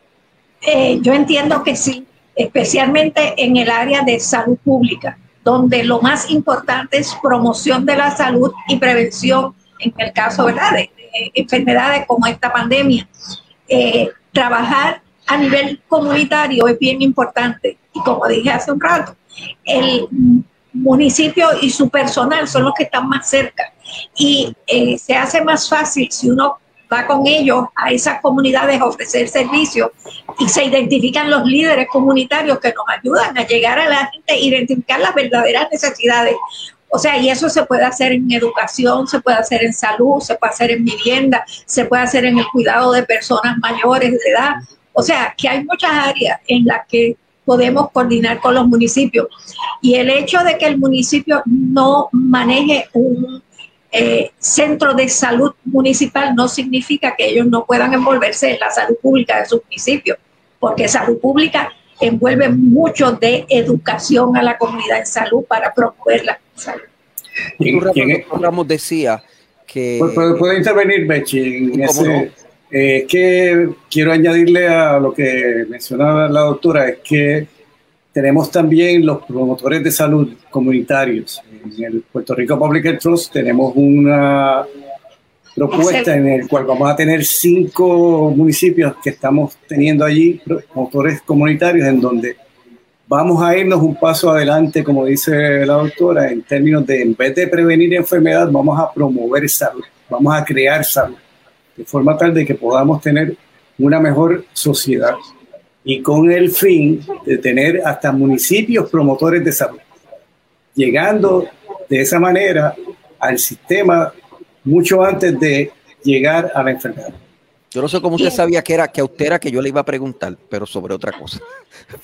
Eh, yo entiendo que sí, especialmente en el área de salud pública, donde lo más importante es promoción de la salud y prevención en el caso ¿verdad? de, enfermedades como esta pandemia. Eh, trabajar a nivel comunitario es bien importante. Y como dije hace un rato, el municipio y su personal son los que están más cerca. Y eh, se hace más fácil si uno va con ellos a esas comunidades a ofrecer servicios y se identifican los líderes comunitarios que nos ayudan a llegar a la gente, identificar las verdaderas necesidades. O sea, y eso se puede hacer en educación, se puede hacer en salud, se puede hacer en vivienda, se puede hacer en el cuidado de personas mayores de edad. O sea, que hay muchas áreas en las que podemos coordinar con los municipios. Y el hecho de que el municipio no maneje un eh, centro de salud municipal no significa que ellos no puedan envolverse en la salud pública de su municipio, porque salud pública envuelve mucho de educación a la comunidad en salud para promover la salud. Ramos decía que... ¿Puede, intervenir, Bechi, en ese, eh, que quiero añadirle a lo que mencionaba la doctora, es que tenemos también los promotores de salud comunitarios. En el Puerto Rico Public Trust tenemos una propuesta en el cual vamos a tener cinco municipios que estamos teniendo allí, promotores comunitarios, en donde vamos a irnos un paso adelante, como dice la doctora, en términos de, en vez de prevenir enfermedad, vamos a promover salud, vamos a crear salud de forma tal de que podamos tener una mejor sociedad y con el fin de tener hasta municipios promotores de salud, llegando de esa manera al sistema mucho antes de llegar a la enfermedad. Yo no sé cómo usted sabía que era que usted era que yo le iba a preguntar, pero sobre otra cosa.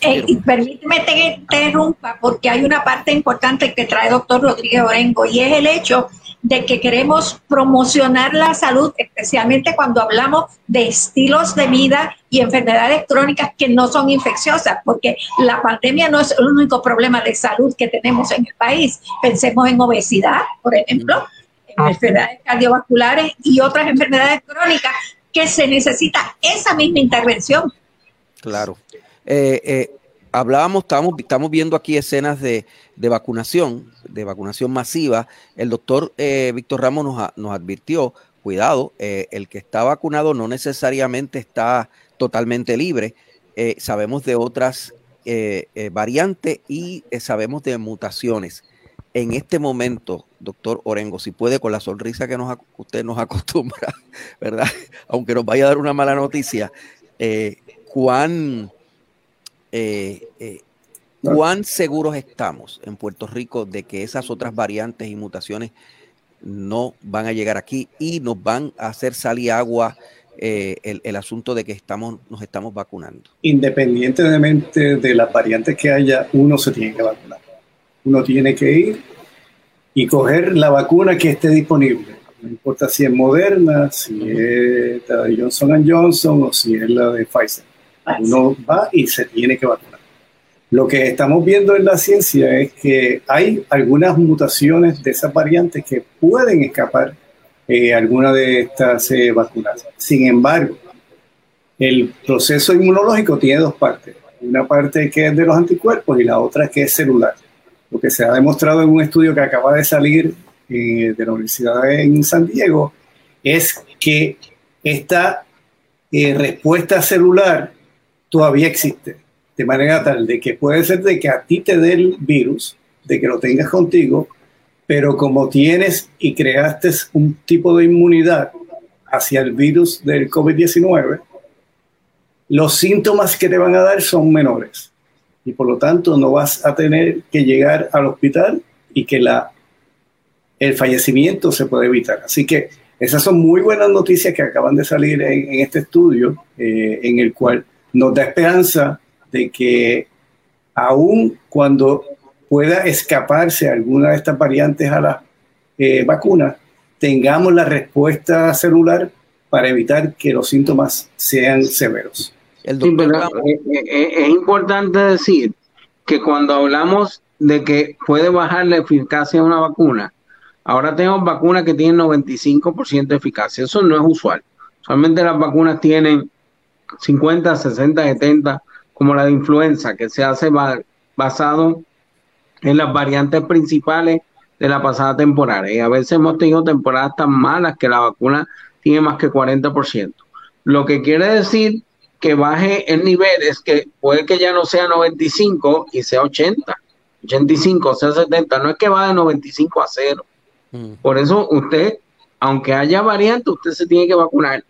Eh, permíteme que te interrumpa porque hay una parte importante que trae el doctor Rodríguez Orengo y es el hecho de que queremos promocionar la salud, especialmente cuando hablamos de estilos de vida y enfermedades crónicas que no son infecciosas, porque la pandemia no es el único problema de salud que tenemos en el país. Pensemos en obesidad, por ejemplo, en ah. enfermedades cardiovasculares y otras enfermedades crónicas que se necesita esa misma intervención. Claro. Eh, eh, hablábamos, estamos, estamos viendo aquí escenas de, vacunación, de vacunación masiva. El doctor eh, Víctor Ramos nos, nos, advirtió, cuidado, el que está vacunado no necesariamente está totalmente libre. Sabemos de otras variantes y sabemos de mutaciones. En este momento, doctor Orengo, si puede, con la sonrisa que nos, usted nos acostumbra, ¿verdad? Aunque nos vaya a dar una mala noticia, ¿cuán eh, eh, ¿cuán seguros estamos en Puerto Rico de que esas otras variantes y mutaciones no van a llegar aquí y nos van a hacer salir agua eh, el, asunto de que estamos, nos estamos vacunando? Independientemente de las variantes que haya, uno se tiene que vacunar. Uno tiene que ir y coger la vacuna que esté disponible. No importa si es Moderna, si es la de Johnson Johnson o si es la de Pfizer. Uno va y se tiene que vacunar. Lo que estamos viendo en la ciencia es que hay algunas mutaciones de esas variantes que pueden escapar eh, alguna de estas eh, vacunas. Sin embargo, el proceso inmunológico tiene dos partes. Una parte que es de los anticuerpos y la otra que es celular. Lo que se ha demostrado en un estudio que acaba de salir eh, de la Universidad en San Diego es que esta eh, respuesta celular todavía existe. De manera tal de que puede ser de que a ti te dé el virus, de que lo tengas contigo, pero como tienes y creaste un tipo de inmunidad hacia el virus del COVID-19, los síntomas que te van a dar son menores y por lo tanto no vas a tener que llegar al hospital y que la, el fallecimiento se puede evitar. Así que esas son muy buenas noticias que acaban de salir en, este estudio, eh, en el cual nos da esperanza de que aún cuando pueda escaparse alguna de estas variantes a la eh, vacuna, tengamos la respuesta celular para evitar que los síntomas sean severos. El sí, pero eh, eh, es, importante decir que cuando hablamos de que puede bajar la eficacia de una vacuna, ahora tenemos vacunas que tienen 95% de eficacia. Eso no es usual. Usualmente las vacunas tienen 50, 60, 70, como la de influenza, que se hace basado en las variantes principales de la pasada temporada. Y a veces hemos tenido temporadas tan malas que la vacuna tiene más que 40%. Lo que quiere decir que baje el nivel es que puede que ya no sea 95 y sea 80, 85, sea 70, no es que va de 95 a 0. Mm. Por eso usted, aunque haya variante, usted se tiene que vacunar.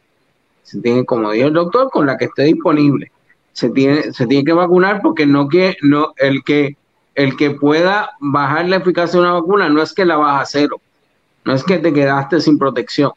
Se tiene, como dijo el doctor, con la que esté disponible. Se tiene, se tiene que vacunar porque no que no el que el que pueda bajar la eficacia de una vacuna no es que la baja a cero, no es que te quedaste sin protección.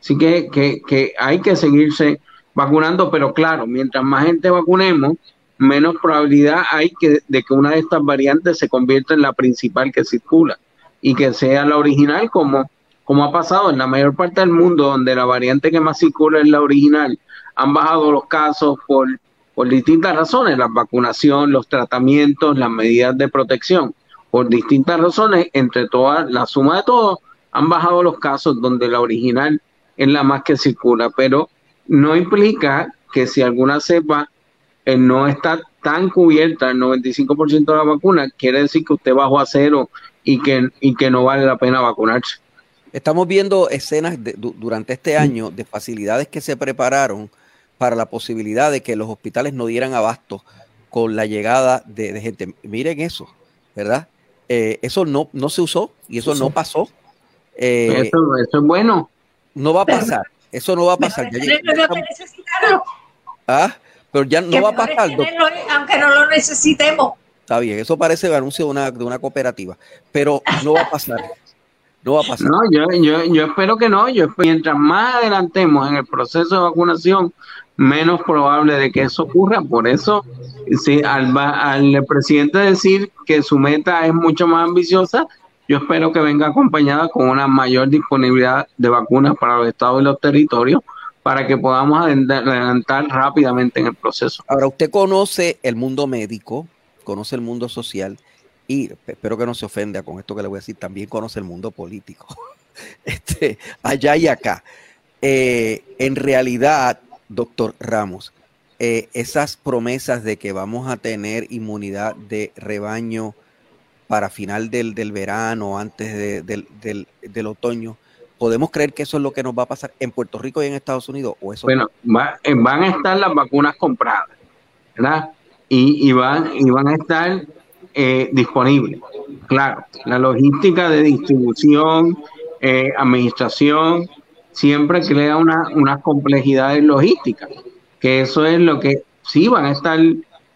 Así que, que, que hay que seguirse vacunando, pero claro, mientras más gente vacunemos, menos probabilidad hay que, de que una de estas variantes se convierta en la principal que circula y que sea la original como, como ha pasado en la mayor parte del mundo, donde la variante que más circula es la original. Han bajado los casos por, por distintas razones, la vacunación, los tratamientos, las medidas de protección. Por distintas razones, entre todas, la suma de todo, han bajado los casos donde la original es la más que circula, pero no implica que si alguna cepa eh, no está tan cubierta, el 95% de la vacuna, quiere decir que usted bajó a cero y que, y que no vale la pena vacunarse. Estamos viendo escenas durante este año de facilidades que se prepararon para la posibilidad de que los hospitales no dieran abasto con la llegada de, gente. Miren eso, ¿verdad? Eh, eso no, no se usó y eso no pasó. Eh, eso, eso es bueno. No va a pasar. Eso no va a pasar. ah, pero ya no va a pasar. aunque no lo necesitemos. Está bien, eso parece el anuncio de una, de una cooperativa, pero no va a pasar. No va a pasar. No, yo, yo, yo espero que no. Yo mientras más adelantemos en el proceso de vacunación, menos probable de que eso ocurra. Por eso, si al, al presidente decir que su meta es mucho más ambiciosa, yo espero que venga acompañada con una mayor disponibilidad de vacunas para los estados y los territorios para que podamos adelantar rápidamente en el proceso. Ahora, usted conoce el mundo médico, conoce el mundo social y espero que no se ofenda con esto que le voy a decir, también conoce el mundo político, este, allá y acá. Eh, en realidad, doctor Ramos, eh, esas promesas de que vamos a tener inmunidad de rebaño, para final del, del verano, antes del, del, otoño. ¿Podemos creer que eso es lo que nos va a pasar en Puerto Rico y en Estados Unidos? ¿O eso bueno, eh, van a estar las vacunas compradas, ¿verdad? Y, y van, y van a estar eh, disponibles. Claro, la logística de distribución, eh, administración, siempre crea una, unas complejidades logísticas, que eso es lo que sí van a estar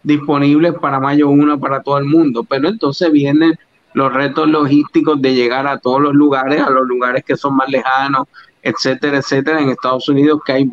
disponibles para mayo 1 para todo el mundo, pero entonces vienen los retos logísticos de llegar a todos los lugares, a los lugares que son más lejanos, etcétera, etcétera. En Estados Unidos que hay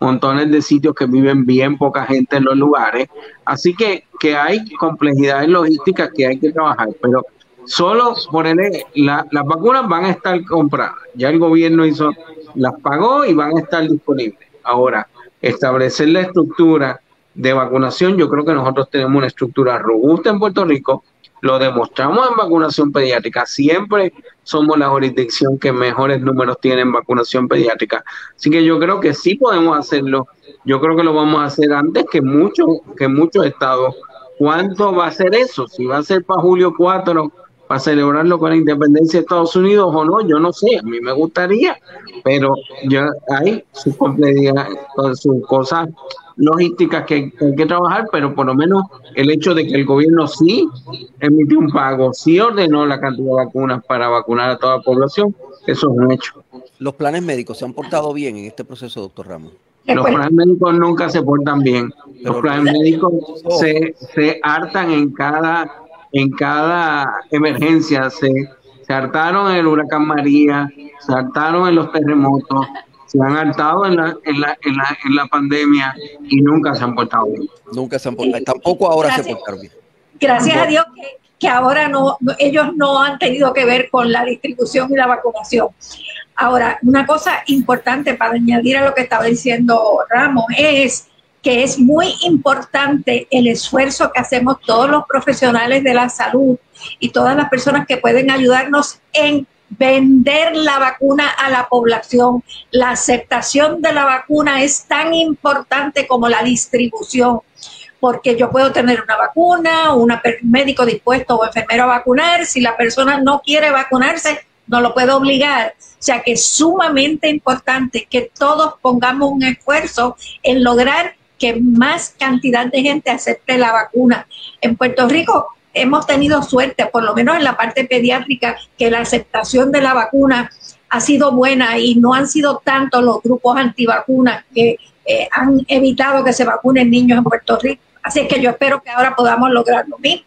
montones de sitios que viven bien poca gente en los lugares. Así que, que hay complejidades logísticas que hay que trabajar, pero Solo por el, la, las vacunas van a estar compradas. Ya el gobierno hizo, las pagó y van a estar disponibles. Ahora, establecer la estructura de vacunación, yo creo que nosotros tenemos una estructura robusta en Puerto Rico, lo demostramos en vacunación pediátrica, siempre somos la jurisdicción que mejores números tiene en vacunación pediátrica. Así que yo creo que sí podemos hacerlo, yo creo que lo vamos a hacer antes que muchos que muchos estados. ¿Cuánto va a ser eso? Si va a ser para julio 4 para celebrarlo con la independencia de Estados Unidos o no, yo no sé, a mí me gustaría, pero ya hay su complejidad, sus cosas logísticas que, hay que trabajar, pero por lo menos el hecho de que el gobierno sí emitió un pago, sí ordenó la cantidad de vacunas para vacunar a toda la población, eso es un hecho. ¿Los planes médicos se han portado bien en este proceso, doctor Ramos? Los planes médicos nunca se portan bien. Los planes médicos se, se hartan en cada en cada emergencia. Se, se hartaron en el huracán María, se hartaron en los terremotos, se han hartado en la, en la, en la, en la pandemia y nunca se han portado bien. Nunca se han portado Tampoco ahora se portaron bien. Gracias a Dios que, que ahora no, ellos no han tenido que ver con la distribución y la vacunación. Ahora, una cosa importante para añadir a lo que estaba diciendo Ramos es que es muy importante el esfuerzo que hacemos todos los profesionales de la salud y todas las personas que pueden ayudarnos en vender la vacuna a la población. La aceptación de la vacuna es tan importante como la distribución, porque yo puedo tener una vacuna, un médico dispuesto o enfermero a vacunar, si la persona no quiere vacunarse, no lo puedo obligar. O sea que es sumamente importante que todos pongamos un esfuerzo en lograr que más cantidad de gente acepte la vacuna. En Puerto Rico hemos tenido suerte, por lo menos en la parte pediátrica, que la aceptación de la vacuna ha sido buena y no han sido tantos los grupos antivacunas que eh, han evitado que se vacunen niños en Puerto Rico. Así que yo espero que ahora podamos lograr lo mismo.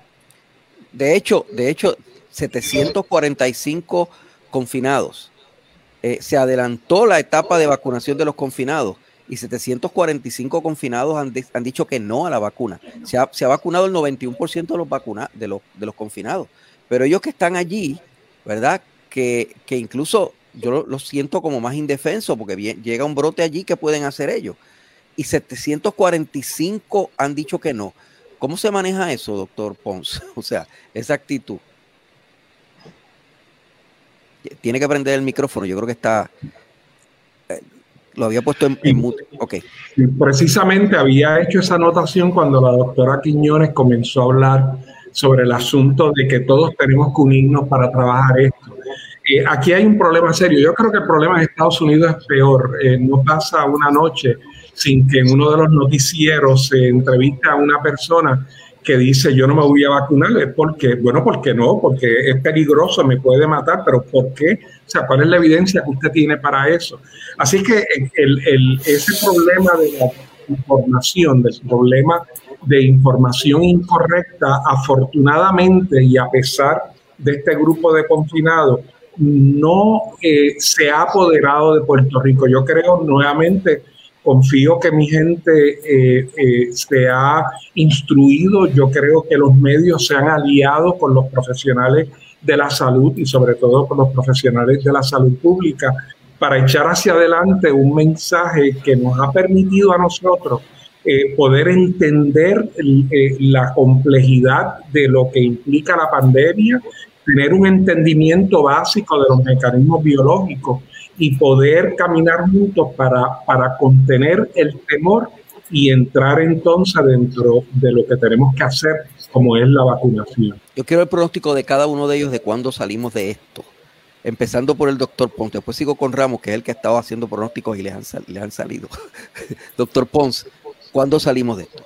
De hecho, de hecho, 745 confinados. Eh, se adelantó la etapa de vacunación de los confinados y 745 confinados han, han dicho que no a la vacuna. Se ha, se ha vacunado el 91% de los, vacuna, de, los, de los confinados. Pero ellos que están allí, ¿verdad? Que, que incluso yo lo, siento como más indefenso porque llega un brote allí que pueden hacer ellos. Y 745 han dicho que no. ¿Cómo se maneja eso, doctor Pons? O sea, esa actitud. Tiene que prender el micrófono, yo creo que está, lo había puesto en, en mute. Ok. Precisamente había hecho esa anotación cuando la doctora Quiñones comenzó a hablar sobre el asunto de que todos tenemos que unirnos para trabajar esto. Eh, aquí hay un problema serio. Yo creo que el problema en Estados Unidos es peor. Eh, no pasa una noche sin que en uno de los noticieros se entrevista a una persona que dice yo no me voy a vacunar es porque, bueno, porque no, porque es peligroso, me puede matar, pero ¿por qué? O sea, ¿cuál es la evidencia que usted tiene para eso? Así que ese problema de la información, del problema de información incorrecta, afortunadamente y a pesar de este grupo de confinados, no eh, se ha apoderado de Puerto Rico. Yo creo nuevamente confío que mi gente eh, eh, se ha instruido, yo creo que los medios se han aliado con los profesionales de la salud y sobre todo con los profesionales de la salud pública para echar hacia adelante un mensaje que nos ha permitido a nosotros eh, poder entender eh, la complejidad de lo que implica la pandemia, tener un entendimiento básico de los mecanismos biológicos y poder caminar juntos para, para contener el temor y entrar entonces dentro de lo que tenemos que hacer, como es la vacunación. Yo quiero el pronóstico de cada uno de ellos de cuándo salimos de esto. Empezando por el doctor Ponce, después sigo con Ramos, que es el que ha estado haciendo pronósticos y les han, les han salido. doctor Ponce, ¿cuándo salimos de esto?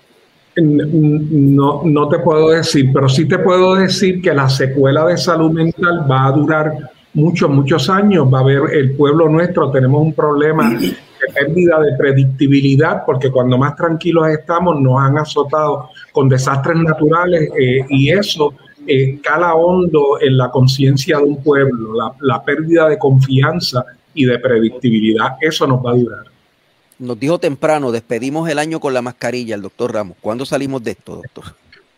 No, no te puedo decir, pero sí te puedo decir que la secuela de salud mental va a durar muchos, muchos años. Va a haber el pueblo nuestro, tenemos un problema de pérdida de predictibilidad, porque cuando más tranquilos estamos nos han azotado con desastres naturales eh, y eso eh, cala hondo en la conciencia de un pueblo, la, la pérdida de confianza y de predictibilidad. Eso nos va a durar. Nos dijo temprano, despedimos el año con la mascarilla, el doctor Ramos. ¿Cuándo salimos de esto, doctor?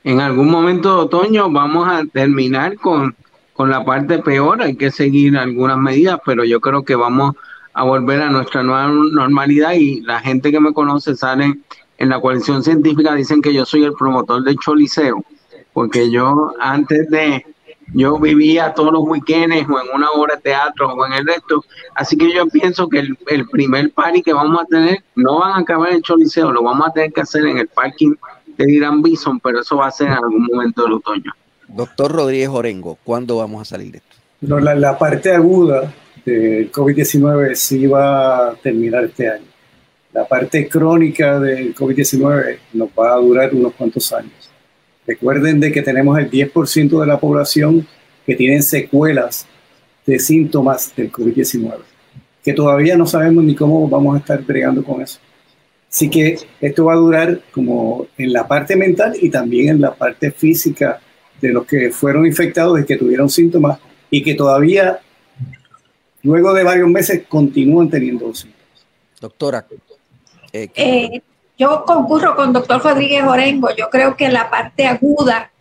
En algún momento de otoño vamos a terminar con con la parte peor, hay que seguir algunas medidas, pero yo creo que vamos a volver a nuestra nueva normalidad y la gente que me conoce sale en la coalición científica, dicen que yo soy el promotor del Choliseo, porque yo antes de, yo vivía todos los weekends o en una obra de teatro o en el resto, así que yo pienso que el, primer party que vamos a tener no van a acabar en el Choliseo, lo vamos a tener que hacer en el parking de Irán Bison, pero eso va a ser en algún momento del otoño. Doctor Rodríguez Orengo, ¿cuándo vamos a salir de esto? La parte aguda del COVID-19 sí va a terminar este año. La parte crónica del COVID-19 nos va a durar unos cuantos años. Recuerden de que tenemos el 10% de la población que tienen secuelas de síntomas del COVID-19, que todavía no sabemos ni cómo vamos a estar bregando con eso. Así que esto va a durar como en la parte mental y también en la parte física de los que fueron infectados y que tuvieron síntomas y que todavía, luego de varios meses, continúan teniendo síntomas. Doctora. Eh, eh, yo concurro con doctor Rodríguez Orengo. Yo creo que la parte aguda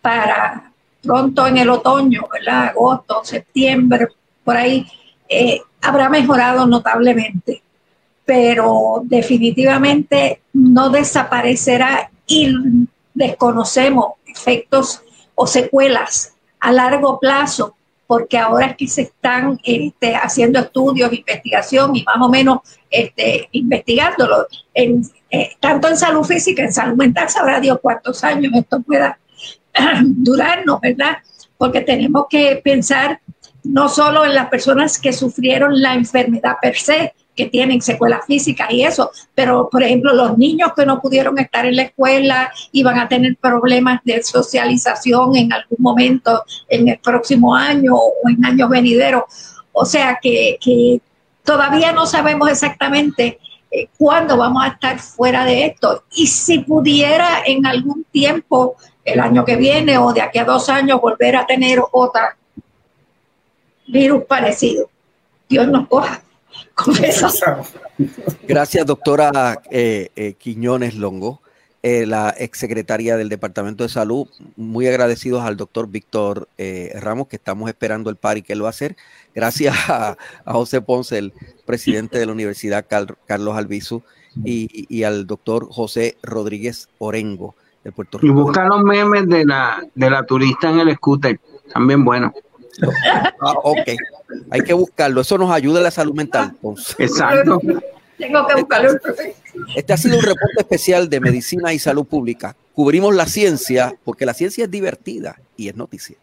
para pronto en el otoño, ¿verdad? agosto, septiembre, por ahí, eh, habrá mejorado notablemente. Pero definitivamente no desaparecerá y desconocemos efectos o secuelas a largo plazo, porque ahora es que se están este, haciendo estudios, investigación y más o menos este, investigándolo, en, eh, tanto en salud física, en salud mental, sabrá Dios cuántos años esto pueda durarnos, ¿verdad? Porque tenemos que pensar no solo en las personas que sufrieron la enfermedad per se, que tienen secuelas físicas y eso, pero por ejemplo los niños que no pudieron estar en la escuela y van a tener problemas de socialización en algún momento en el próximo año o en años venideros. O sea que, que todavía no sabemos exactamente eh, cuándo vamos a estar fuera de esto. Y si pudiera en algún tiempo, el año que viene o de aquí a dos años, volver a tener otra virus parecido. Dios nos coja. Gracias, doctora eh, eh, Quiñones Longo, eh, la exsecretaria del Departamento de Salud. Muy agradecidos al doctor Víctor Ramos, que estamos esperando el par y que él va a hacer. Gracias a, José Ponce, el presidente de la Universidad Carlos Albizu, y, al doctor José Rodríguez Orengo de Puerto Rico. Y buscar los memes de la, de la turista en el scooter, también bueno. Ah, ok. Hay que buscarlo. Eso nos ayuda a la salud mental. Exacto. Tengo que buscarlo. Este ha sido un reporte especial de medicina y salud pública. Cubrimos la ciencia porque la ciencia es divertida y es noticia.